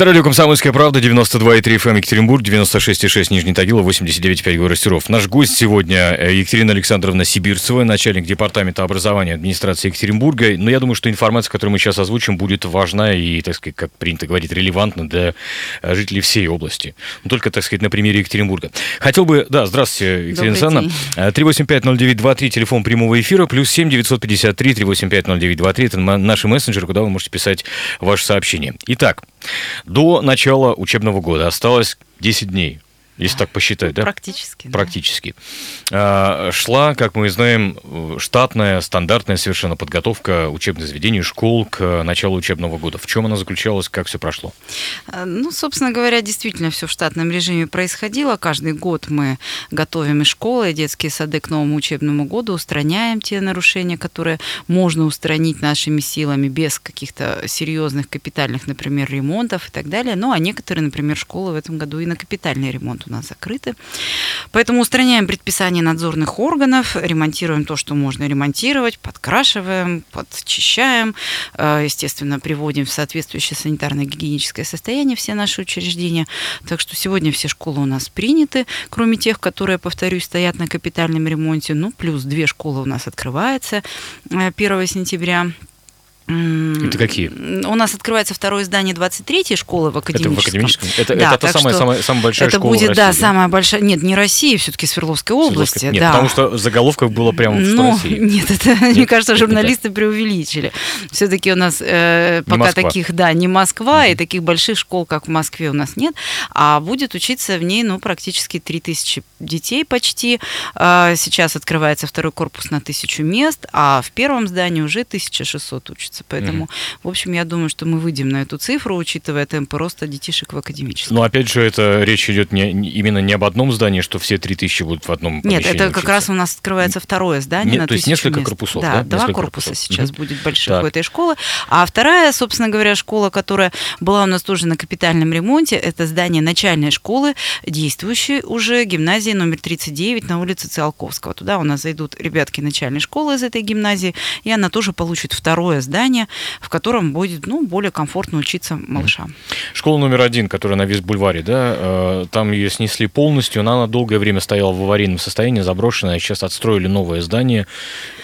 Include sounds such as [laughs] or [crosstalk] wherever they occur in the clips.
Это радио «Комсомольская правда», 92,3 FM Екатеринбург, 96,6 Нижний Тагил, 89,5 город Серов. Наш гость сегодня э, Екатерина Александровна Сибирцева, начальник департамента образования администрации Екатеринбурга. Но я думаю, что информация, которую мы сейчас озвучим, будет важна и, так сказать, как принято говорить, релевантна для э, жителей всей области. Но только, так сказать, на примере Екатеринбурга. Хотел бы... Да, здравствуйте, Екатерина Александровна. Э, 3850923, телефон прямого эфира, плюс 7 953 3850923. Это наши мессенджеры, куда вы можете писать ваши сообщения. Итак, до начала учебного года. Осталось 10 дней, если так посчитать, да? Практически. да. Практически. А, Шла, как мы знаем, штатная, стандартная совершенно подготовка учебных заведений, школ к началу учебного года. В чем она заключалась, как все прошло? А, Ну, собственно говоря, действительно все в штатном режиме происходило. Каждый год мы готовим и школы, и детские сады к новому учебному году, устраняем те нарушения, которые можно устранить нашими силами без каких-то серьезных капитальных, например, ремонтов и так далее. Ну, а некоторые, например, школы в этом году и на капитальный ремонт у нас закрыты. Поэтому устраняем предписания надзорных органов, ремонтируем то, что можно ремонтировать, подкрашиваем, подчищаем, э, естественно, приводим в соответствующее санитарно-гигиеническое состояние все наши учреждения. Так что сегодня все школы у нас приняты, кроме тех, которые, повторюсь, стоят на капитальном ремонте. Ну, плюс две школы у нас открываются э, 1 сентября. Это какие? У нас открывается второе здание 23-й школы в Это академическом. в академическом? Это, Да, это та самая, самая, самая большая это школа будет, в да, России, самая большая. Нет, не Россия, все-таки Свердловской области. Свердловская? Нет, да. потому что заголовков было прямо что Ну, Россия. нет, это, [laughs] мне кажется, это журналисты преувеличили. Все-таки у нас э, пока Москва. таких, да, не Москва, и таких больших школ, как в Москве, у нас нет. А будет учиться в ней, ну, практически 3000 детей почти. А, Сейчас открывается второй корпус на 1000 мест, а в первом здании уже 1600 учатся. Поэтому, в общем, я думаю, что мы выйдем на эту цифру, учитывая темпы роста детишек в академическом. Но опять же, это речь идет не, не- именно не об одном здании, что все 3000 будут в одном Нет, это как учиться. раз у нас открывается второе здание Нет, на то есть несколько мест. корпусов, Да, да? два Несколько корпуса корпусов. сейчас Мгм. будет больших Так. у этой школы. А вторая, собственно говоря, школа, которая была у нас тоже на капитальном ремонте, это здание начальной школы, действующей уже гимназии номер 39 на улице Циолковского. Туда у нас зайдут ребятки начальной школы из этой гимназии, и она тоже получит второе здание, в котором будет ну, более комфортно учиться малышам. Школа номер один, которая на Вестбульваре, да, э, там ее снесли полностью, она на долгое время стояла в аварийном состоянии, заброшенная, сейчас отстроили новое здание.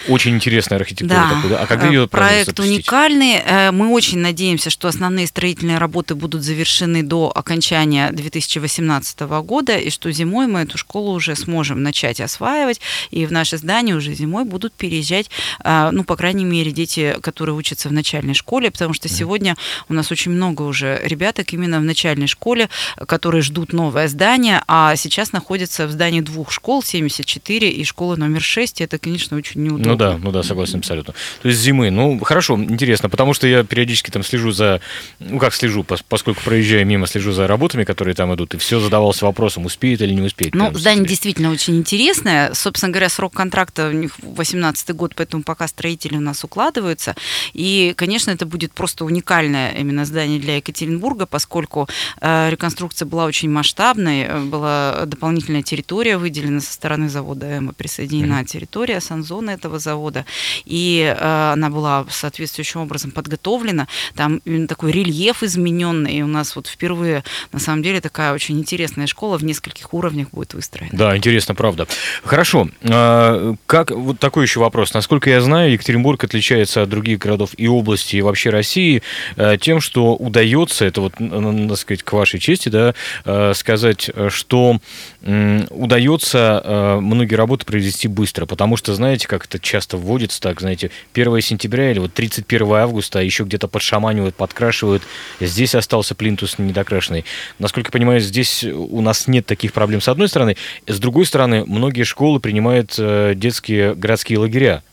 Очень интересная архитектура. Да, такой, да? А когда э, ее проект уникальный. Э, Мы очень надеемся, что основные строительные работы будут завершены до окончания 2018 года, и что зимой мы эту школу уже сможем начать осваивать, и в наше здание уже зимой будут переезжать, ну, по крайней мере, дети, которые учатся в начальной школе, потому что сегодня у нас очень много уже ребяток именно в начальной школе, которые ждут новое здание, а сейчас находятся в здании двух школ, 74 и школа номер 6, и это, конечно, очень неудобно. Ну да, ну да, согласен абсолютно. То есть зимы, ну хорошо, интересно, потому что я периодически там слежу за, ну как слежу, пос- поскольку проезжаю мимо, слежу за работами, которые там идут, и все задавался вопросом, успеет или не успеет. Ну, 1 здание сентября. действительно очень интересное. Собственно говоря, срок контракта у них 18 год, поэтому пока строители у нас укладываются. И, конечно, это будет просто уникальное именно здание для Екатеринбурга, поскольку э, реконструкция была очень масштабной, э, была дополнительная территория выделена со стороны завода «Эма», присоединена территория санзоны этого завода, и э, она была соответствующим образом подготовлена. Там такой рельеф измененный, и у нас вот впервые, на самом деле, такая очень интересная школа в нескольких уровнях будет выстроена. Да, интересно, правда. Хорошо. А, Как вот такой еще вопрос. Насколько я знаю, Екатеринбург отличается от других городов и областей, и вообще России э, тем, что удается, это вот, н- н- так сказать, к вашей чести, да, э, сказать, э, что удается многие работы провести быстро, потому что, знаете, как это часто вводится, так, знаете, 1 сентября или вот 31 августа еще где-то подшаманивают, подкрашивают, здесь остался плинтус недокрашенный. Насколько я понимаю, здесь у нас нет таких проблем с одной стороны, с другой стороны, многие школы принимают детские городские лагеря.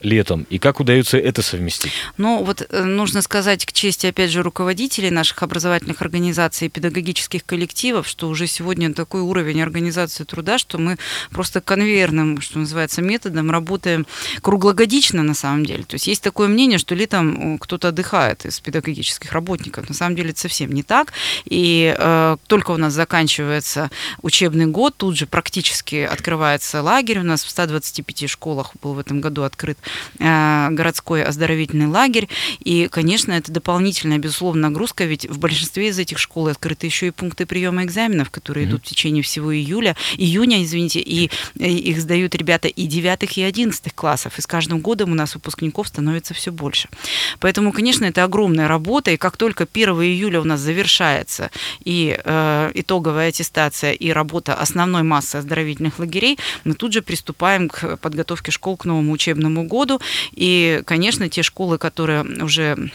Летом, и как удается это совместить? Ну, вот э, нужно сказать к чести, опять же, руководителей наших образовательных организаций и педагогических коллективов, что уже сегодня такой уровень организации труда, что мы просто конвейерным, что называется, методом работаем круглогодично на самом деле. То есть есть такое мнение, что летом э, кто-то отдыхает из педагогических работников. На самом деле это совсем не так. И э, только у нас заканчивается учебный год, тут же практически открывается лагерь. У нас в 125 школах был в этом году открыт городской оздоровительный лагерь. И, конечно, это дополнительная, безусловно, нагрузка, ведь в большинстве из этих школ открыты еще и пункты приема экзаменов, которые mm-hmm. идут в течение всего июля, июня, извините, и, и их сдают ребята и 9 и 11 классов. И с каждым годом у нас выпускников становится все больше. Поэтому, конечно, это огромная работа, и как только 1 июля у нас завершается и э, итоговая аттестация, и работа основной массы оздоровительных лагерей, мы тут же приступаем к подготовке школ к новому учебному году. И, конечно, те школы, которые уже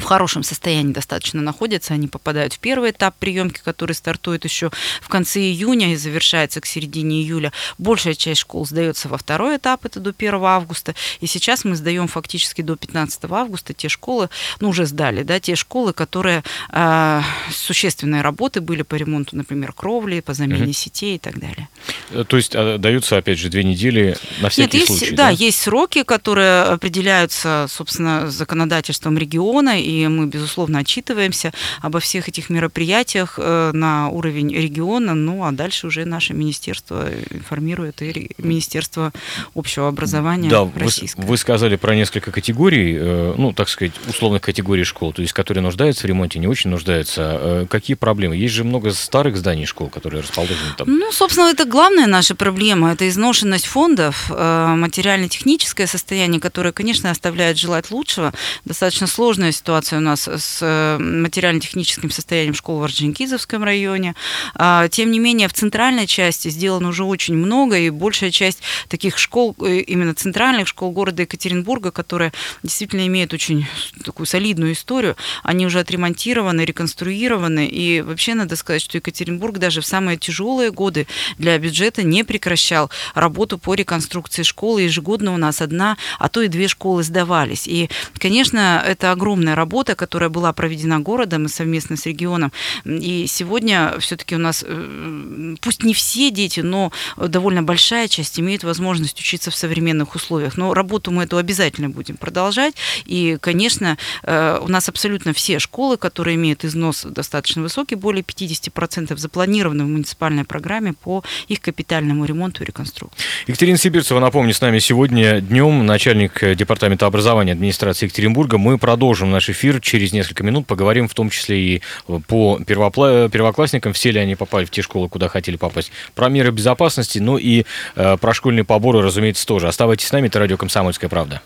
в хорошем состоянии достаточно находятся, они попадают в первый этап приемки, который стартует еще в конце июня и завершается к середине июля. Большая часть школ сдается во второй этап, это до 1 августа, и сейчас мы сдаем фактически до 15 августа те школы, ну уже сдали, да, те школы, которые э, существенные работы были по ремонту, например, кровли, по замене угу. сетей и так далее. Э, то есть а, даются, опять же, две недели на всякий Нет, случай? Есть, да, да, есть сроки, которые определяются, собственно, законодательством региона, и мы, безусловно, отчитываемся обо всех этих мероприятиях э, на уровень региона, ну а дальше уже наше министерство информирует и Министерство общего образования да, российское. Вы, вы сказали про несколько категорий, э, ну, так сказать, условных категорий школ, то есть которые нуждаются в ремонте, не очень нуждаются. Э, какие проблемы? Есть же много старых зданий школ, которые расположены там. Ну, собственно, это главная наша проблема, это изношенность фондов, материально-техническое состояние, которое, конечно, оставляет желать лучшего. Достаточно сложная ситуация ситуация у нас с э, материально-техническим состоянием школ в Орджоникидзевском районе. А, тем не менее, в центральной части сделано уже очень много, и большая часть таких школ, э, именно центральных школ города Екатеринбурга, которые действительно имеют очень такую солидную историю, они уже отремонтированы, реконструированы, и вообще надо сказать, что Екатеринбург даже в самые тяжелые годы для бюджета не прекращал работу по реконструкции школы. Ежегодно у нас одна, а то и две школы сдавались. И, конечно, это огромная работа, работа, которая была проведена городом и совместно с регионом. И сегодня все-таки у нас, э, пусть не все дети, но довольно большая часть имеет возможность учиться в современных условиях. Но работу мы эту обязательно будем продолжать. И, конечно, э, у нас абсолютно все школы, которые имеют износ достаточно высокий, более 50% запланированы в муниципальной программе по их капитальному ремонту и реконструкции. Екатерина Сибирцева, напомню, с нами сегодня днем начальник департамента образования администрации Екатеринбурга. Мы продолжим наш эфир через несколько минут. Поговорим в том числе и по первопла... первоклассникам, все ли они попали в те школы, куда хотели попасть. Про меры безопасности, ну и э, про школьные поборы, разумеется, тоже. Оставайтесь с нами, это радио «Комсомольская правда».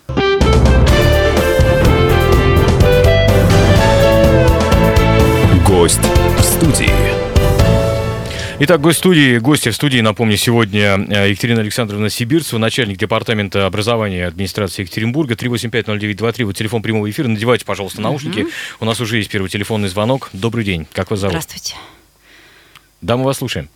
Гость в студии. Итак, гость студии, гости в студии, напомню, сегодня э, Екатерина Александровна Сибирцева, начальник департамента образования администрации Екатеринбурга, 3850923, вот телефон прямого эфира. Надевайте, пожалуйста, наушники. Угу. У нас уже есть первый телефонный звонок. Добрый день, как вас зовут? Здравствуйте. Да, мы вас слушаем.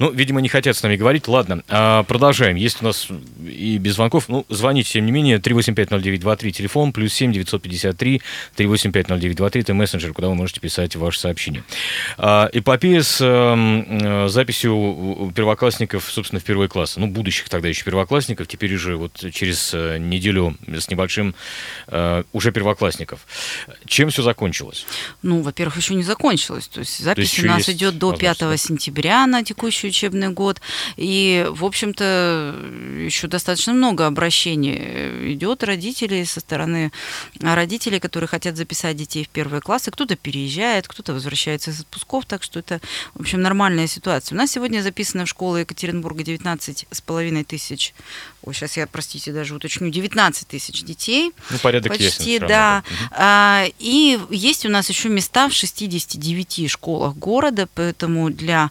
Ну, видимо, не хотят с нами говорить. Ладно, а, продолжаем. Есть у нас и без звонков. Ну, звоните, тем не менее, 3850923, телефон, плюс 7 953 3850923, это мессенджер, куда вы можете писать ваше сообщение. А, эпопея с а, записью первоклассников, собственно, в первый класс. Ну, будущих тогда еще первоклассников, теперь уже вот через э, неделю с небольшим а, уже первоклассников. Чем все закончилось? Ну, во-первых, еще не закончилось. То есть запись То есть у нас идет до 5 сентября на текущий учебный год. И, в общем-то, еще достаточно много обращений идет родителей со стороны родителей, которые хотят записать детей в первые классы. Кто-то переезжает, кто-то возвращается из отпусков, так что это, в общем, нормальная ситуация. У нас сегодня записано в школу Екатеринбурга 19 с половиной тысяч, ой, сейчас я, простите, даже уточню, 19 тысяч детей. Ну, порядок Почти, есть. да. Угу. И есть у нас еще места в 69 школах города, поэтому для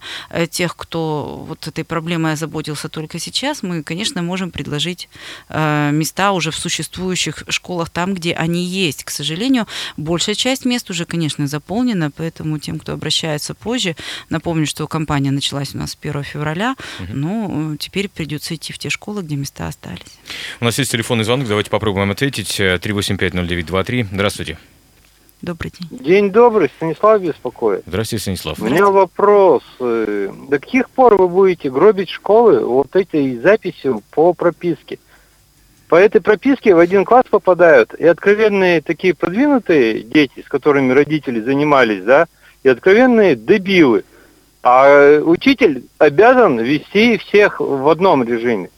тех тех, кто вот этой проблемой озаботился только сейчас, мы, конечно, можем предложить э, места уже в существующих школах там, где они есть. К сожалению, большая часть мест уже, конечно, заполнена, поэтому тем, кто обращается позже, напомню, что кампания началась у нас с 1 февраля, угу. но теперь придется идти в те школы, где места остались. У нас есть телефонный звонок, давайте попробуем ответить. 3850923. Здравствуйте. Добрый день. День добрый, Станислав беспокоит. Здравствуйте, Станислав. У меня вопрос. Э, до каких пор вы будете гробить школы вот этой записью по прописке? По этой прописке в один класс попадают и откровенные такие продвинутые дети, с которыми родители занимались, да, и откровенные дебилы. А учитель обязан вести всех в одном режиме.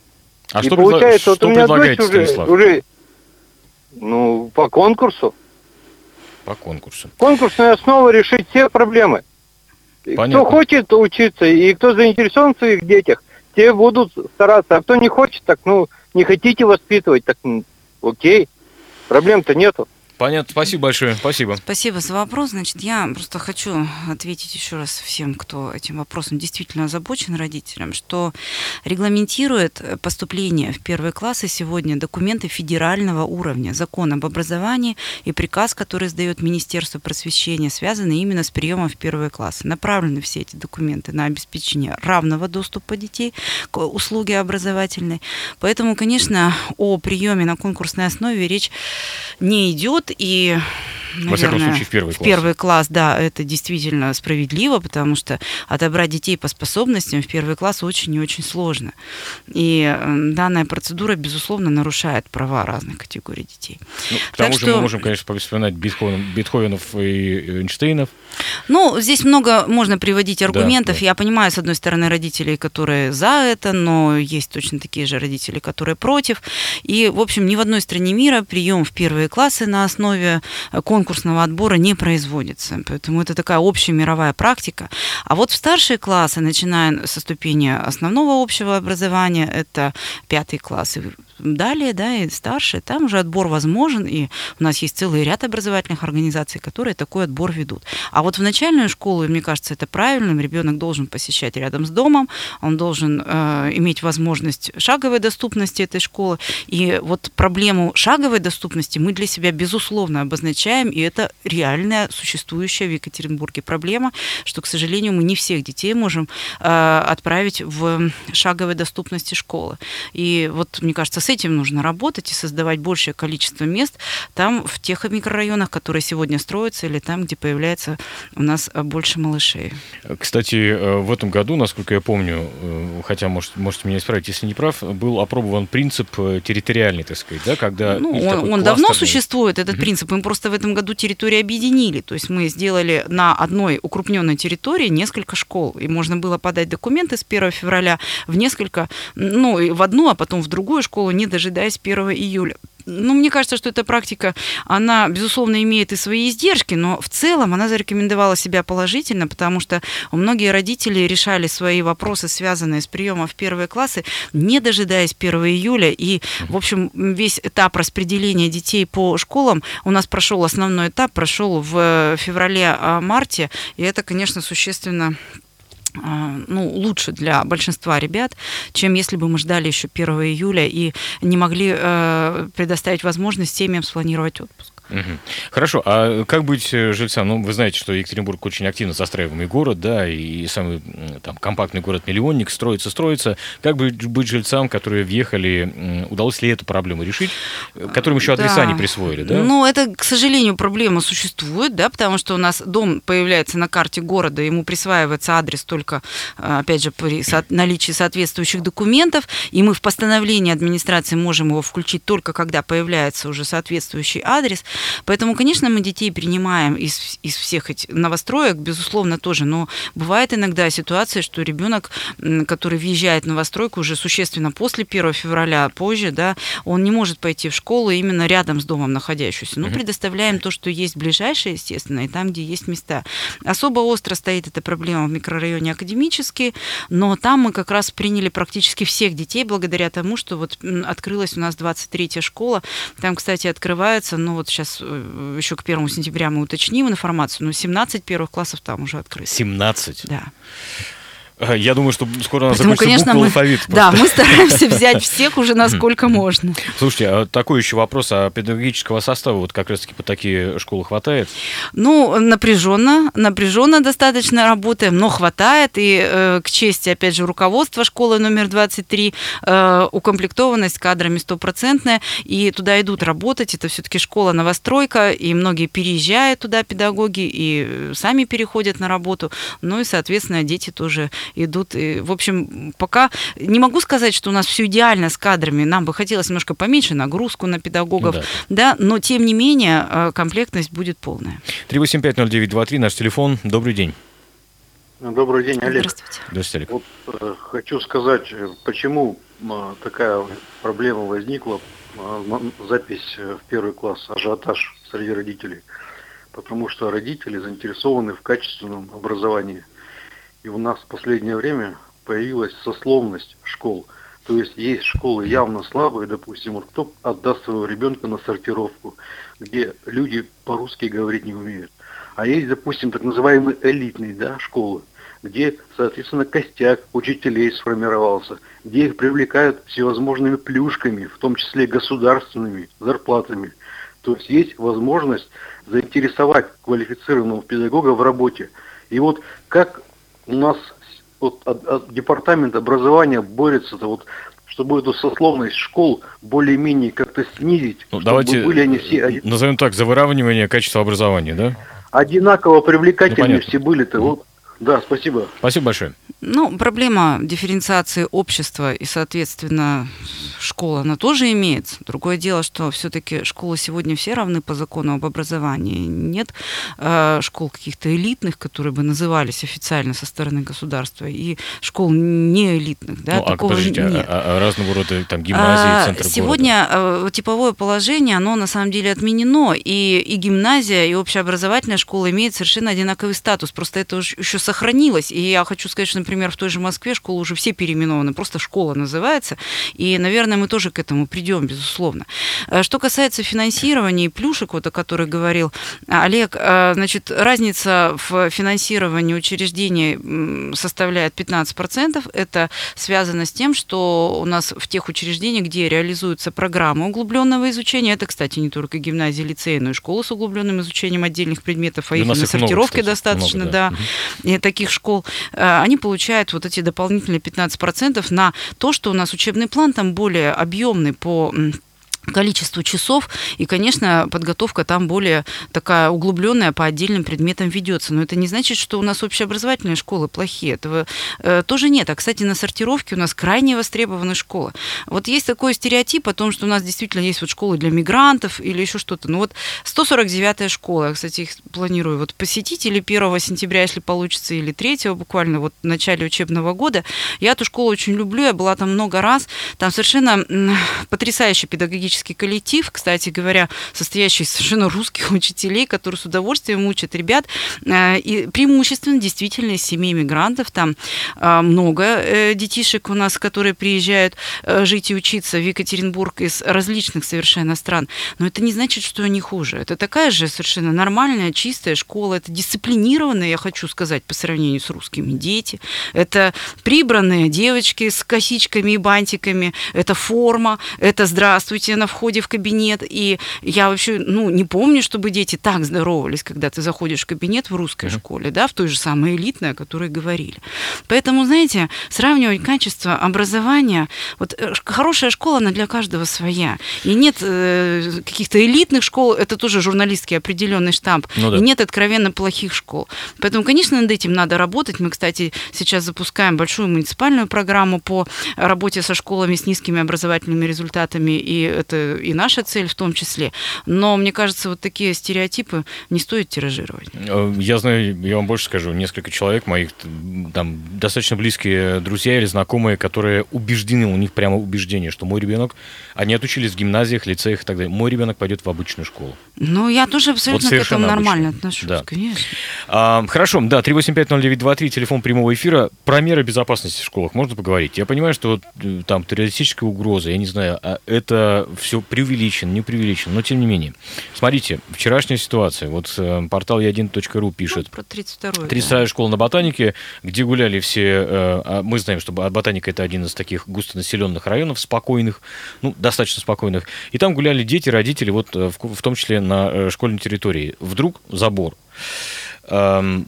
А и что, получается, что вот у меня дочь уже, уже, ну, по конкурсу. По конкурсу. Конкурсная основа решить все проблемы. Понятно. Кто хочет учиться и кто заинтересован в своих детях, те будут стараться. А кто не хочет, так, ну, не хотите воспитывать, так, ну, окей, проблем-то нету. Понятно, спасибо большое, спасибо. Спасибо за вопрос. Значит, я просто хочу ответить еще раз всем, кто этим вопросом действительно озабочен, родителям, что регламентирует поступление в первые классы сегодня документы федерального уровня, закон об образовании и приказ, который издает Министерство просвещения, связаны именно с приемом в первые классы. Направлены все эти документы на обеспечение равного доступа детей к услуге образовательной. Поэтому, конечно, о приеме на конкурсной основе речь не идет, и наверное, Во всяком случае, в первый класс. В первый класс, да, это действительно справедливо, потому что отобрать детей по способностям в первый класс очень и очень сложно. И данная процедура, безусловно, нарушает права разных категорий детей. Ну, к тому так же что... мы можем, конечно, вспоминать Бетховен, Бетховенов и Эйнштейнов. Ну, здесь много можно приводить аргументов. Да, да. Я понимаю, с одной стороны, родителей, которые за это, но есть точно такие же родители, которые против. И, в общем, ни в одной стране мира прием в первые классы на основе конкурса конкурсного отбора не производится. Поэтому это такая общая мировая практика. А вот в старшие классы, начиная со ступени основного общего образования, это пятый класс и далее, да, и старше, там уже отбор возможен, и у нас есть целый ряд образовательных организаций, которые такой отбор ведут. А вот в начальную школу, мне кажется, это правильным, ребенок должен посещать рядом с домом, он должен э, иметь возможность шаговой доступности этой школы, и вот проблему шаговой доступности мы для себя, безусловно, обозначаем, и это реальная существующая в Екатеринбурге проблема, что, к сожалению, мы не всех детей можем э, отправить в шаговой доступности школы. И вот, мне кажется, с этим нужно работать и создавать большее количество мест там, в тех микрорайонах, которые сегодня строятся, или там, где появляется у нас больше малышей. Кстати, э, в этом году, насколько я помню, э, хотя, может, можете меня исправить, если не прав, был опробован принцип э, территориальный, так сказать, да, когда... Ну, он, он давно существует, этот принцип. Мы просто в этом году территории объединили. То есть мы сделали на одной укрупненной территории несколько школ. И можно было подать документы с 1 февраля в несколько, ну, в одну, а потом в другую школу, не дожидаясь 1 июля. Ну, мне кажется, что эта практика, она, безусловно, имеет и свои издержки, но в целом она зарекомендовала себя положительно, потому что многие родители решали свои вопросы, связанные с приемом в первые классы, не дожидаясь 1 июля. И, в общем, весь этап распределения детей по школам у нас прошел, основной этап прошел в феврале-марте, и это, конечно, существенно а, ну, лучше для большинства ребят, чем если бы мы ждали еще 1 июля и не могли э, предоставить возможность семьям спланировать отпуск. Угу. Хорошо, а как быть э, жильцам? Ну, вы знаете, что Екатеринбург очень активно застраиваемый город, да, и самый там компактный город-миллионник, строится, строится. Как быть, быть жильцам, которые въехали, удалось ли эту проблему решить, которым еще адреса да. не присвоили, да? Ну, это, к сожалению, проблема существует, да, потому что у нас дом появляется на карте города, ему присваивается адрес только, э, опять же, при наличии соответствующих документов, и мы в постановлении администрации можем его включить только когда появляется уже соответствующий адрес. Поэтому, конечно, мы детей принимаем из, из всех этих новостроек, безусловно, тоже. Но бывает иногда ситуация, что ребенок, который въезжает в новостройку уже существенно после 1 февраля, позже, да, он не может пойти в школу именно рядом с домом находящуюся. Ну, предоставляем то, что есть ближайшее, естественно, и там, где есть места. Особо остро стоит эта проблема в микрорайоне Академический, но там мы как раз приняли практически всех детей благодаря тому, что вот открылась у нас 23-я школа. Там, кстати, открывается, ну вот сейчас сейчас э, еще к первому сентября мы уточним информацию, но 17 первых классов там уже открыто. 17? Да. А, Я думаю, что скоро у нас Поэтому, закончится конечно, мы, алфавит. да, просто. мы стараемся [laughs] взять всех уже насколько можно. Слушайте, а такой еще вопрос, а педагогического состава вот как раз-таки по такие школы хватает? Ну, напряженно, напряженно достаточно работаем, но хватает. И э, к чести, опять же, руководства школы номер 23, э, укомплектованность кадрами стопроцентная, и туда идут работать. Это все-таки школа-новостройка, и многие переезжают туда, педагоги, и э, сами переходят на работу. Ну и, соответственно, дети тоже идут. И, в общем, пока не могу сказать, что у нас все идеально с кадрами. Нам бы хотелось немножко поменьше нагрузку на педагогов, Ну да, но тем не менее э, комплектность будет полная. 3850923, наш телефон. Добрый день. Добрый день, Олег. Здравствуйте. Здравствуйте, Олег. Вот э, хочу сказать, э, почему такая проблема возникла, э, запись в первый класс, ажиотаж среди родителей. Потому что родители заинтересованы в качественном образовании. И у нас в последнее время появилась сословность школ. То есть есть школы явно слабые, допустим, вот кто отдаст своего ребенка на сортировку, где люди по-русски говорить не умеют. А есть, допустим, так называемые элитные да, школы, где, соответственно, костяк учителей сформировался, где их привлекают всевозможными плюшками, в том числе государственными зарплатами. То есть есть возможность заинтересовать квалифицированного педагога в работе. И вот как у нас вот, от- от департамент образования борется-то вот чтобы эту сословность школ более-менее как-то снизить, Ну, чтобы давайте были они все оди- назовем так, за выравнивание качества образования, да? одинаково Ну, привлекательные понятно. все были-то. Вот, да, спасибо. Спасибо большое. Ну, проблема дифференциации общества и, соответственно, школа, она тоже имеется. Другое дело, что все-таки школы сегодня все равны по закону об образовании. Нет э, школ каких-то элитных, которые бы назывались официально со стороны государства, и школ не элитных. Да, ну, а такого подождите, а- нет. а, а разного рода там гимназии, А, центр Сегодня э, типовое положение, оно на самом деле отменено, и, и гимназия, и общеобразовательная школа имеют совершенно одинаковый статус, просто это уж еще сохранилось, и я хочу сказать, что, например, в той же Москве школы уже все переименованы, просто школа называется, и, наверное, мы тоже к этому придем, безусловно. Э, Что касается финансирования и плюшек, вот о которых говорил Олег, э, значит, разница в финансировании учреждений составляет 15%. Это связано с тем, что у нас в тех учреждениях, где реализуются программы углубленного изучения, это, кстати, не только гимназии, лицеи, но и школы с углубленным изучением отдельных предметов, а И их на их много, сортировке кстати, достаточно, много, да, да. и таких школ, э, они получают вот эти дополнительные 15% на то, что у нас учебный план там более объемный по м, количеству часов, и, конечно, подготовка там более такая углубленная по отдельным предметам ведется. Но это не значит, что у нас общеобразовательные школы плохие. Этого э, тоже нет. А, кстати, на сортировке у нас крайне востребованы школы. Вот есть такой стереотип о том, что у нас действительно есть вот школы для мигрантов или еще что-то. Ну вот 149-я школа, я, кстати, их планирую вот посетить или 1 сентября, если получится, или 3 буквально вот в начале учебного года. Я эту школу очень люблю, я была там много раз. Там совершенно потрясающий педагогический коллектив, кстати говоря, состоящий из совершенно русских [laughs] учителей, которые с удовольствием учат ребят. Э, И преимущественно действительно из семей мигрантов. Там э, много э, детишек у нас, которые приезжают жить и учиться в Екатеринбург из различных совершенно стран. Но это не значит, что они хуже. Это такая же совершенно нормальная, чистая школа. Это дисциплинированная, я хочу сказать, по сравнению с русскими дети. Это прибранные девочки с косичками и бантиками. Это форма. Это здравствуйте на входе в кабинет. И я вообще, ну, не помню, чтобы дети так здоровались, когда ты заходишь в кабинет в русской школе, да, в той же самой элитной, о которой говорили. Поэтому, знаете, сравнивать качество образования, вот э, хорошая школа, она для каждого своя. И нет э, каких-то элитных школ, это тоже журналистский определенный штамп, Ну да. и нет откровенно плохих школ. Поэтому, конечно, над этим надо работать. Мы, кстати, сейчас запускаем большую муниципальную программу по работе со школами с низкими образовательными результатами, и это и наша цель в том числе. Но мне кажется, вот такие стереотипы не стоит тиражировать. Э, Я знаю, я вам больше скажу, несколько человек моих там достаточно близкие друзья или знакомые, которые убеждены, у них прямо убеждение, что мой ребенок, они отучились в гимназиях, лицеях и так далее, мой ребенок пойдет в обычную школу. Ну, я тоже абсолютно к этому нормально обычно. отношусь, Да. конечно. А, хорошо, да, 3850923, телефон прямого эфира. Про меры безопасности в школах можно поговорить? Я понимаю, что вот, э, там террористическая угроза, я не знаю, а это все преувеличено, не преувеличено, но тем не менее. Смотрите, вчерашняя ситуация. Вот э, портал я1.ру пишет. Ну, про 32-ю. 32-я школа на Ботанике, где гуляли все... э, а мы знаем, что Ботаника это один из таких густонаселенных районов, спокойных, ну, достаточно спокойных. И там гуляли дети, родители, вот э, в, в том числе на э, школьной территории. Вдруг забор. Эм,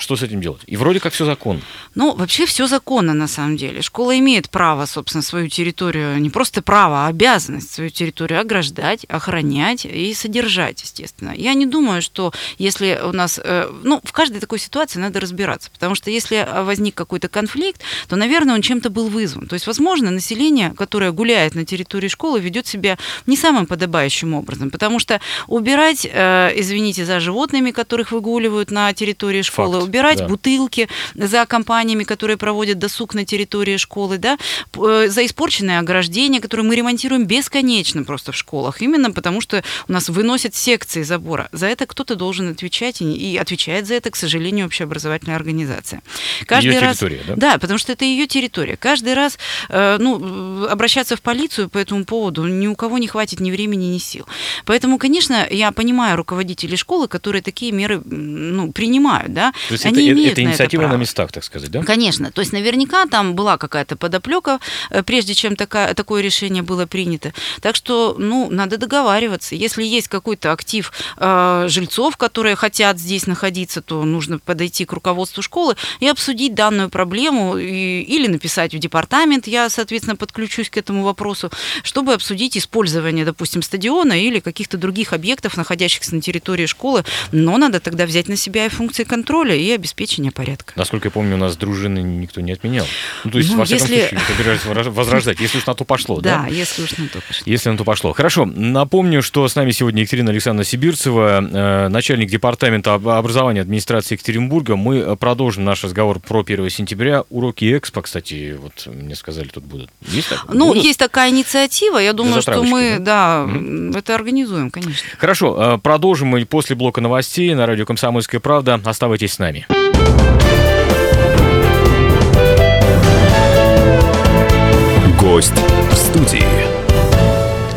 что с этим делать? И вроде как все законно. Ну, вообще все законно на самом деле. Школа имеет право, собственно, свою территорию, не просто право, а обязанность свою территорию ограждать, охранять и содержать, естественно. Я не думаю, что если у нас... э, Ну, в каждой такой ситуации надо разбираться, потому что если возник какой-то конфликт, то, наверное, он чем-то был вызван. То есть, возможно, население, которое гуляет на территории школы, ведет себя не самым подобающим образом, потому что убирать, э, извините, за животными, которых выгуливают на территории школы, Факт, убирать да. бутылки за компаниями, которые проводят досуг на территории школы, да, э, за испорченное ограждение, которое мы ремонтируем бесконечно просто в школах, именно потому что у нас выносят секции забора. За это кто-то должен отвечать, и, отвечает за это, к сожалению, общеобразовательная организация. Её территория, да? Да, потому что это ее территория. Каждый раз э, ну, э, обращаться в полицию по этому поводу ни у кого не хватит ни времени, ни сил. Поэтому, конечно, я понимаю руководителей школы, которые такие меры ну, принимают, да. То есть Они это, имеют это на инициатива на право. местах, так сказать, да? Конечно. То есть наверняка там была какая-то подоплека, э, прежде чем такая, такое решение было принято. Так что, ну, надо договариваться. Если есть какой-то актив э, жильцов, которые хотят здесь находиться, то нужно подойти к руководству школы и обсудить данную проблему и- или написать в департамент, я, соответственно, подключусь к этому вопросу, чтобы обсудить использование, допустим, стадиона или каких-то других объектов, находящихся на территории школы. Но надо тогда взять на себя и функции контроля и обеспечения порядка. Насколько я помню, у нас дружины никто не отменял. Ну, то есть, Ну, во всяком если- случае, собираюсь вора- возрождать, если уж на то пошло, да? Да, если уж на то пошло. Если на то пошло. Хорошо. Напомню, что с нами сегодня Екатерина Александровна Сибирцева, э, начальник департамента об- образования администрации Екатеринбурга. Мы э, продолжим наш разговор про 1 сентября. Уроки Экспо, кстати, вот мне сказали, тут будут. Есть? Ну, Будут? есть такая инициатива, я думаю, что мы, да, это организуем, конечно. Хорошо, э, продолжим мы после блока новостей на радио «Комсомольская правда». Оставайтесь с нами. Гость в студии.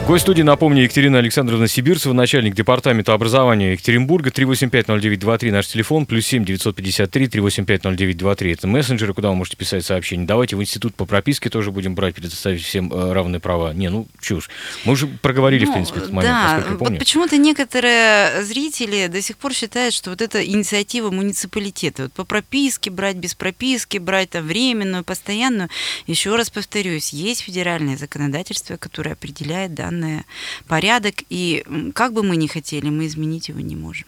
Гость студии, напомню, Екатерина Александровна Сибирцева, начальник департамента образования Екатеринбурга. 3850923 наш телефон, плюс 7 953 3850923. Это мессенджеры, куда вы можете писать сообщения. Давайте в институт по прописке тоже будем брать, предоставить всем э, равные права. Не, ну, чушь. Мы уже проговорили, в Ну, принципе, этот момент, да, насколько я вот помню. почему-то некоторые зрители до сих пор считают, что вот это инициатива муниципалитета. Вот по прописке брать, без прописки брать, там, временную, постоянную. Еще раз повторюсь, есть федеральное законодательство, которое определяет данный порядок, и как бы мы ни хотели, мы изменить его не можем.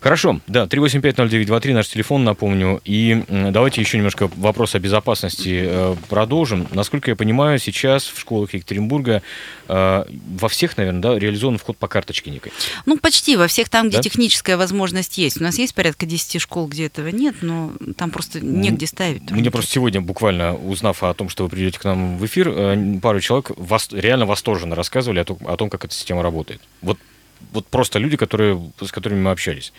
Хорошо, да, 3850923 наш телефон, напомню. И давайте еще немножко вопрос о безопасности э, продолжим. Насколько я понимаю, сейчас в школах Екатеринбурга э, во всех, наверное, да, реализован вход по карточке некой. Ну, почти во всех там, где Да? техническая возможность есть. У нас есть порядка 10 школ, где этого нет, но там просто негде ставить. Мне просто сегодня, буквально узнав о том, что вы придете к нам в эфир, э, пару человек вос- реально восторженно рассказывали о том, о том, как эта система работает. Вот вот просто люди, которые, с которыми мы общались.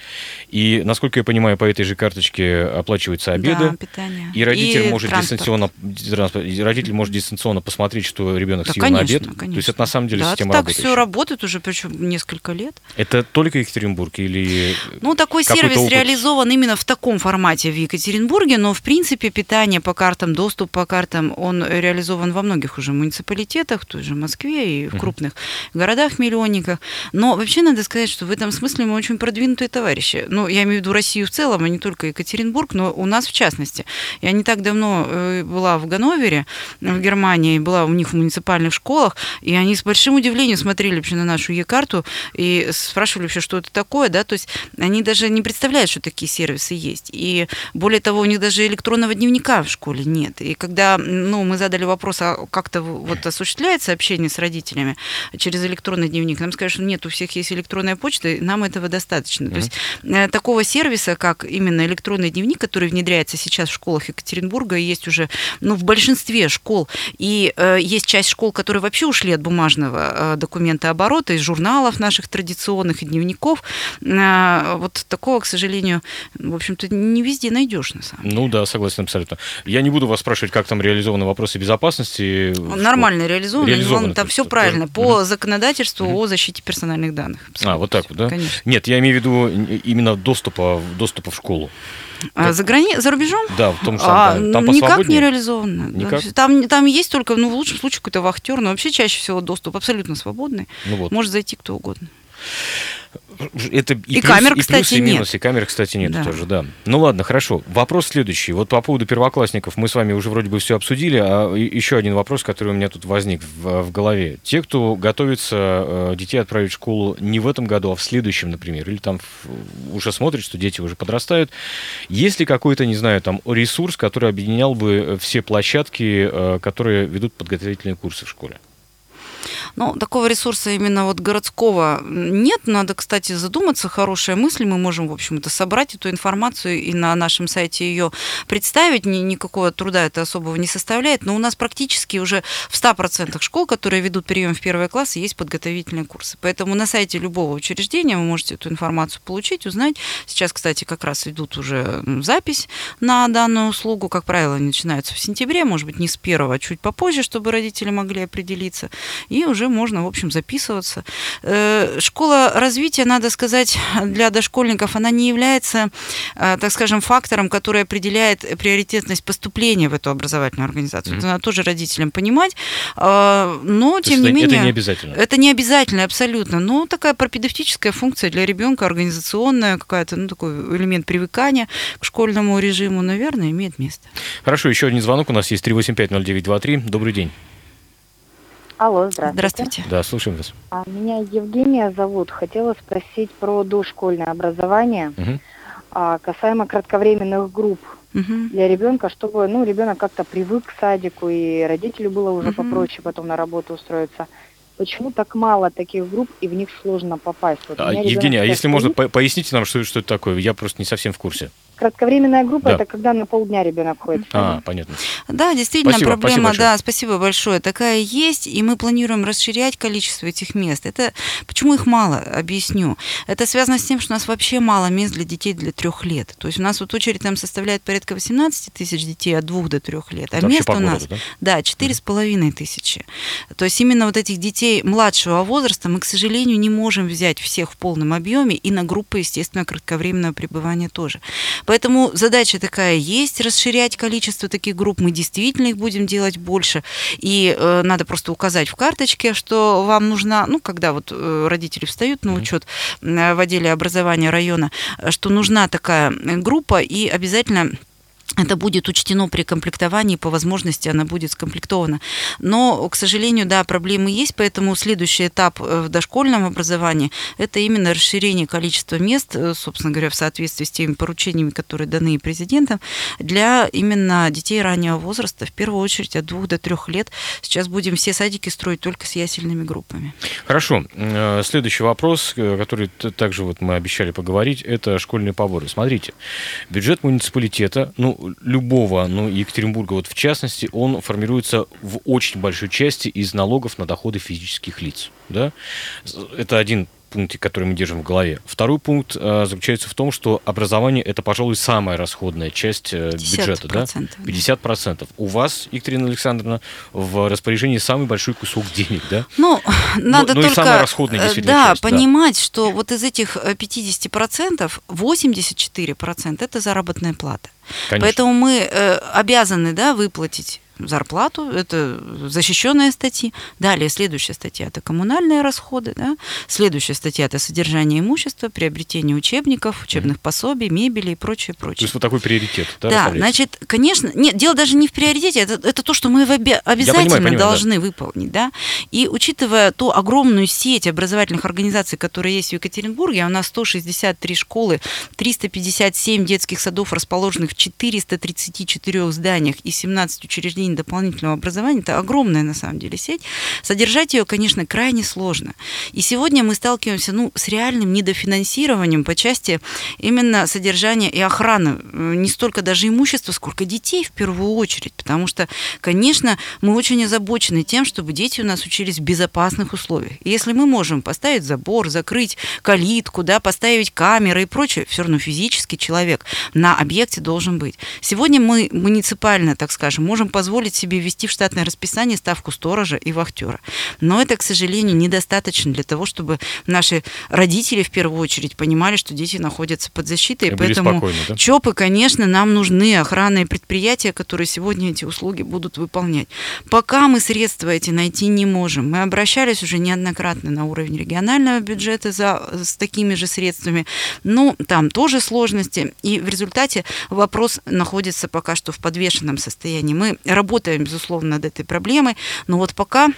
И, насколько я понимаю, по этой же карточке оплачиваются обеды. Да, питание. И родитель И может транспорт. дистанционно, транспорт, и родитель может дистанционно посмотреть, что ребенок Да, съел на конечно, обед. конечно. То есть это на самом деле да, система так работающая. все работает уже, причем несколько лет. Это только Екатеринбург или Ну, такой сервис опыт? реализован именно в таком формате в Екатеринбурге, но, в принципе, питание по картам, доступ по картам, он реализован во многих уже муниципалитетах, в той же Москве и в крупных городах-миллионниках. Но вообще надо сказать, что в этом смысле мы очень продвинутые товарищи. Ну, я имею в виду Россию в целом, а не только Екатеринбург, но у нас в частности. Я не так давно э, была в Ганновере, в Германии, была у них в муниципальных школах, и они с большим удивлением смотрели вообще на нашу Е-карту и спрашивали вообще, что это такое, да, то есть они даже не представляют, что такие сервисы есть. И более того, у них даже электронного дневника в школе нет. И когда ну, мы задали вопрос, а как-то вот осуществляется общение с родителями через электронный дневник, нам сказали, что нет, у всех есть есть электронная почта, и нам этого достаточно. То есть э, такого сервиса, как именно электронный дневник, который внедряется сейчас в школах Екатеринбурга, есть уже ну, в большинстве школ. И э, есть часть школ, которые вообще ушли от бумажного э, документа оборота, из журналов наших традиционных и дневников. Э, вот такого, к сожалению, в общем-то, не везде найдешь, на самом деле. Ну да, согласен абсолютно. Я не буду вас спрашивать, как там реализованы вопросы безопасности. Нормально реализовано, Реализовано, там все правильно, да. по законодательству о защите персональных данных. А, вот так вот, да? Конечно. Нет, я имею в виду именно доступа, доступа в школу. А за, грани... за рубежом? Да, в том А, самом. Там никак не реализовано. Да. Никак? Там, там есть только, ну, в лучшем случае, какой-то вахтер, но вообще чаще всего доступ абсолютно свободный. Ну вот. Может зайти кто угодно. Это и, И плюс, камер, и кстати, плюсы, и нет. минусы. Камер, кстати, нет Да. тоже, да. Ну ладно, хорошо. Вопрос следующий. Вот по поводу первоклассников мы с вами уже вроде бы все обсудили, а и- еще один вопрос, который у меня тут возник в, в голове. Те, кто готовится э, детей отправить в школу не в этом году, а в следующем, например, или там в- уже смотрит, что дети уже подрастают, есть ли какой-то, не знаю, там ресурс, который объединял бы э, все площадки, э, которые ведут подготовительные курсы в школе? Ну, такого ресурса именно вот городского нет. Надо, кстати, задуматься. Хорошая мысль. Мы можем, в общем-то, собрать эту информацию и на нашем сайте ее представить. Ни- никакого труда это особого не составляет. Но у нас практически уже в 100% школ, которые ведут прием в первые классы, есть подготовительные курсы. Поэтому на сайте любого учреждения вы можете эту информацию получить, узнать. Сейчас, кстати, как раз идут уже запись на данную услугу. Как правило, они начинаются в сентябре, может быть, не с первого, а чуть попозже, чтобы родители могли определиться. И уже можно, в общем, записываться. Э, Школа развития, надо сказать, для дошкольников, она не является, э, так скажем, фактором, который определяет приоритетность поступления в эту образовательную организацию. Это надо тоже родителям понимать. Э, Но, тем не менее... это не обязательно. Это не обязательно, абсолютно. Но такая пропедевтическая функция для ребенка, организационная, какая-то, ну, такой элемент привыкания к школьному режиму, наверное, имеет место. Хорошо, еще один звонок у нас есть 3850923. Добрый день. Алло, здравствуйте. Здравствуйте. Да, слушаем вас. А, Меня Евгения зовут. Хотела спросить про дошкольное образование, а, касаемо кратковременных групп Мгм. для ребенка, чтобы ну, ребенок как-то привык к садику, и родителю было уже Мгм. попроще потом на работу устроиться. Почему так мало таких групп, и в них сложно попасть? Вот А, Евгения, а если можно, стоит. по- поясните нам, что, что это такое? Я просто не совсем в курсе. Кратковременная группа Да. это когда на полдня ребенок ходит. в А, понятно. Да, действительно, Спасибо, спасибо проблема, большое. да, спасибо большое, такая есть, и мы планируем расширять количество этих мест. Это почему их мало, объясню. Это связано с тем, что у нас вообще мало мест для детей для трех лет. То есть у нас вот очередь там составляет порядка 18 тысяч детей от двух до трех лет, а мест у нас городу, да? да, четыре с половиной тысячи. То есть именно вот этих детей младшего возраста мы, к сожалению, не можем взять всех в полном объеме и на группы, естественно, кратковременного пребывания тоже. Поэтому задача такая есть, расширять количество таких групп. Мы действительно их будем делать больше. И э, надо просто указать в карточке, что вам нужна, ну, когда вот э, родители встают на учет э, в отделе образования района, э, что нужна такая группа, и обязательно это будет учтено при комплектовании, по возможности она будет скомплектована. Но, к сожалению, да, проблемы есть, поэтому следующий этап э, в дошкольном образовании – это именно расширение количества мест, э, собственно говоря, в соответствии с теми поручениями, которые даны президентом, для именно детей раннего возраста, в первую очередь от двух до трех лет. Сейчас будем все садики строить только с ясельными группами. Хорошо. Э, Следующий вопрос, который также вот мы обещали поговорить, это школьные поборы. Смотрите, бюджет муниципалитета, ну, любого, ну, Екатеринбурга вот в частности, он формируется в очень большой части из налогов на доходы физических лиц. Да? Это один пункт, который мы держим в голове. Второй пункт э, заключается в том, что образование это, пожалуй, самая расходная часть э, бюджета. Да? 50%, да. 50%. У вас, Екатерина Александровна, в распоряжении самый большой кусок денег, да? Ну, надо ну и только самая расходная э, действительно да, часть, да. понимать, что вот из этих э, 50% 84% это заработная плата. Конечно. Поэтому мы э, обязаны да, выплатить зарплату, это защищенные статьи. Далее следующая статья это коммунальные расходы, да? следующая статья это содержание имущества, приобретение учебников, учебных пособий, мебели и прочее, То прочее. есть вот такой приоритет, да, Да, значит, конечно, нет, дело даже не в приоритете, это, это то, что мы обе- обязательно понимаю, да. должны выполнить, да. И учитывая ту огромную сеть образовательных организаций, которые есть в Екатеринбурге, а у нас 163 школы, 357 детских садов, расположенных в 434 зданиях и 17 учреждений учреждений дополнительного образования, это огромная на самом деле сеть, содержать ее, конечно, крайне сложно. И сегодня мы сталкиваемся ну, с реальным недофинансированием по части именно содержания и охраны э, не столько даже имущества, сколько детей в первую очередь. Потому что, конечно, мы очень озабочены тем, чтобы дети у нас учились в безопасных условиях. И если мы можем поставить забор, закрыть калитку, да, поставить камеры и прочее, все равно физически человек на объекте должен быть. Сегодня мы муниципально, так скажем, можем позволить себе ввести в штатное расписание ставку сторожа и вахтера. Но это, к сожалению, недостаточно для того, чтобы наши родители в первую очередь понимали, что дети находятся под защитой. И были поэтому да? ЧОПы, конечно, нам нужны охранные предприятия, которые сегодня эти услуги будут выполнять. Пока мы средства эти найти не можем. Мы обращались уже неоднократно на уровень регионального бюджета за, с такими же средствами. Ну, там тоже сложности. И в результате вопрос находится пока что в подвешенном состоянии. Мы работаем, безусловно, над этой проблемой, но вот пока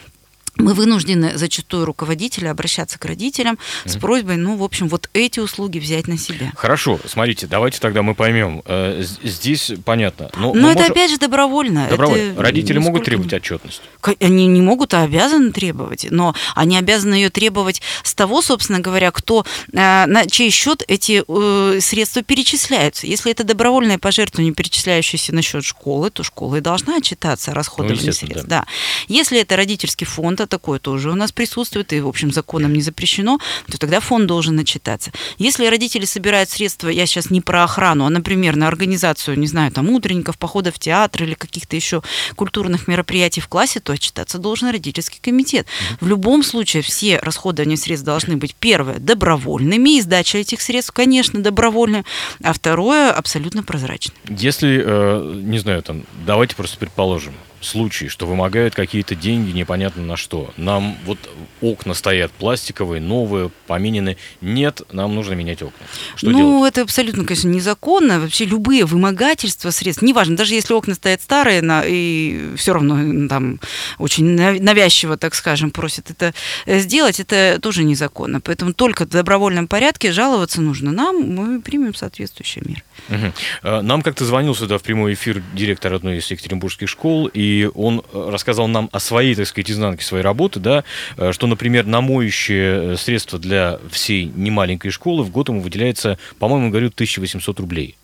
мы вынуждены зачастую руководители обращаться к родителям с просьбой, ну, в общем, вот эти услуги взять на себя. Хорошо, смотрите, давайте тогда мы поймем. Э, Здесь понятно. Но, Но мы это можем- опять же добровольно. Добровольно. Это Родители могут нисколько требовать не- отчетность. Они не могут, а обязаны требовать. Но они обязаны ее требовать с того, собственно говоря, кто, э, на чей счет эти э, средства перечисляются. Если это добровольное пожертвование, перечисляющееся на счет школы, то школа и должна отчитаться о расходовании Ну, средств. Да. Если это родительский фонд, а такое тоже у нас присутствует, и, в общем, законом не запрещено, то тогда фонд должен отчитаться. Если родители собирают средства, я сейчас не про охрану, а, например, на организацию, не знаю, там, утренников, походов в театр или каких-то еще культурных мероприятий в классе, то отчитаться должен родительский комитет. В любом случае все расходования средств должны быть, первое, добровольными, и сдача этих средств, конечно, добровольная, а второе, абсолютно прозрачно. Если, э, не знаю, там, давайте просто предположим, случай, что вымогают какие-то деньги непонятно на что. Нам вот окна стоят пластиковые, новые, поменены. Нет, нам нужно менять окна. Что ну, делать? это абсолютно, конечно, незаконно. Вообще любые вымогательства средств, неважно, даже если окна стоят старые, на, и все равно там очень нав- навязчиво, так скажем, просят это э, сделать, это тоже незаконно. Поэтому только в добровольном порядке жаловаться нужно нам, мы примем соответствующие меры. Э, Нам как-то звонил сюда в прямой эфир директор одной из екатеринбургских школ, и он э, рассказал нам о своей, так сказать, изнанке своей работы, да, э, что, например, на моющие э, средства для всей немаленькой школы в год ему выделяется, по-моему, говорю, 1800 рублей.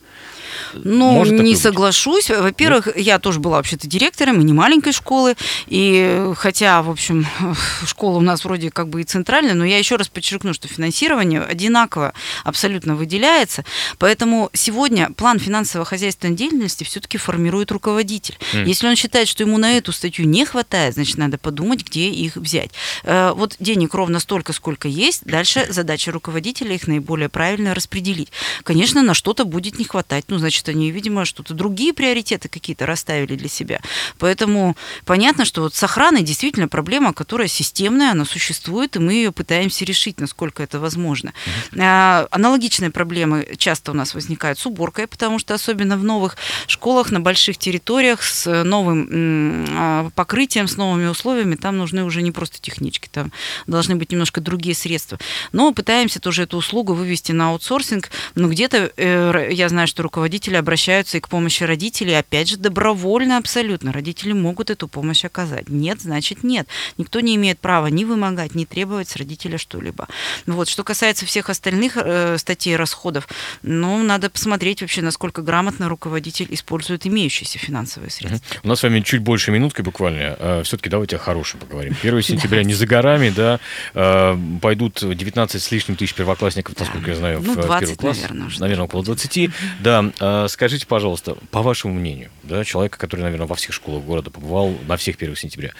Ну, Может не соглашусь. Во-первых, я тоже была вообще-то директором и не маленькой школы. И хотя, в общем, [laughs] школа у нас вроде как бы и центральная, но я еще раз подчеркну, что финансирование одинаково абсолютно выделяется. Поэтому сегодня план финансово-хозяйственной деятельности все-таки формирует руководитель. М. Если он считает, что ему на эту статью не хватает, значит, надо подумать, где их взять. Э, Вот денег ровно столько, сколько есть. Дальше задача руководителя их наиболее правильно распределить. Конечно, на что-то будет не хватать. Ну, значит, они, видимо, что-то другие приоритеты какие-то расставили для себя. Поэтому понятно, что вот с охраной действительно проблема, которая системная, она существует, и мы ее пытаемся решить, насколько это возможно. А, Аналогичные проблемы часто у нас возникают с уборкой, потому что особенно в новых школах на больших территориях с новым а, покрытием, с новыми условиями, там нужны уже не просто технички, там должны быть немножко другие средства. Но пытаемся тоже эту услугу вывести на аутсорсинг, но где-то э, я знаю, что руководители обращаются и к помощи родителей, опять же, добровольно абсолютно. Родители могут эту помощь оказать. Нет, значит нет. Никто не имеет права ни вымогать, ни требовать с родителя что-либо. Вот. Что касается всех остальных э, статей расходов, ну, надо посмотреть вообще, насколько грамотно руководитель использует имеющиеся финансовые средства. У нас с вами чуть больше минутки буквально. Все-таки давайте о хорошем поговорим. 1 [laughs] сентября не за горами, да. э, Пойдут 19 с лишним тысяч первоклассников, насколько я знаю, Ну, в э, 20, первый класс. Наверное, около 20. Да. Э, Скажите, пожалуйста, по вашему мнению, да, человека, который, наверное, во всех школах города побывал на всех 1 сентября.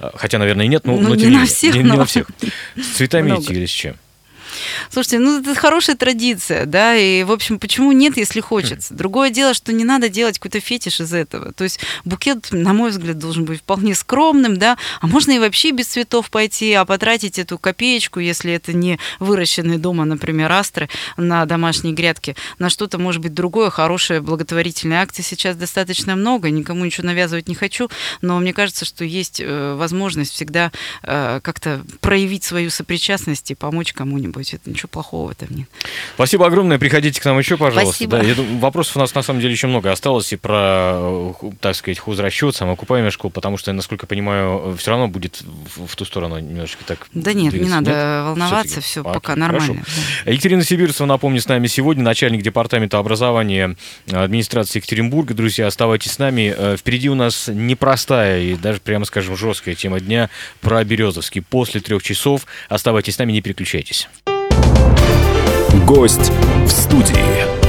Э, Хотя, наверное, и нет, но, Ну, но не тем на всех, Не, не но- на всех. С цветами Много. идти или с чем? Слушайте, ну это хорошая традиция, да, и, в общем, почему нет, если хочется? Другое дело, что не надо делать какой-то фетиш из этого. То есть букет, на мой взгляд, должен быть вполне скромным, да, а можно и вообще без цветов пойти, а потратить эту копеечку, если это не выращенные дома, например, астры на домашней грядке, на что-то, может быть, другое, хорошее, благотворительные акции сейчас достаточно много, никому ничего навязывать не хочу, но мне кажется, что есть э, возможность всегда э, как-то проявить свою сопричастность и помочь кому-нибудь. Значит, ничего плохого в этом нет. Спасибо огромное. Приходите к нам еще, пожалуйста. Спасибо. Да, я думаю, вопросов у нас на самом деле еще много осталось и про, э, так сказать, хозрасчет, самоокупаемая школа, потому что, насколько я понимаю, все равно будет в, в ту сторону немножечко так Да нет, не двигаться. надо волноваться, Всё-таки? все А, пока хорошо. нормально. да. Екатерина Сибирцева, напомню, с нами сегодня, начальник департамента образования администрации Екатеринбурга. Друзья, оставайтесь с нами. Э, Впереди у нас непростая и даже, прямо скажем, жесткая тема дня про Березовский. После трех часов оставайтесь с нами, не переключайтесь. Гость в студии.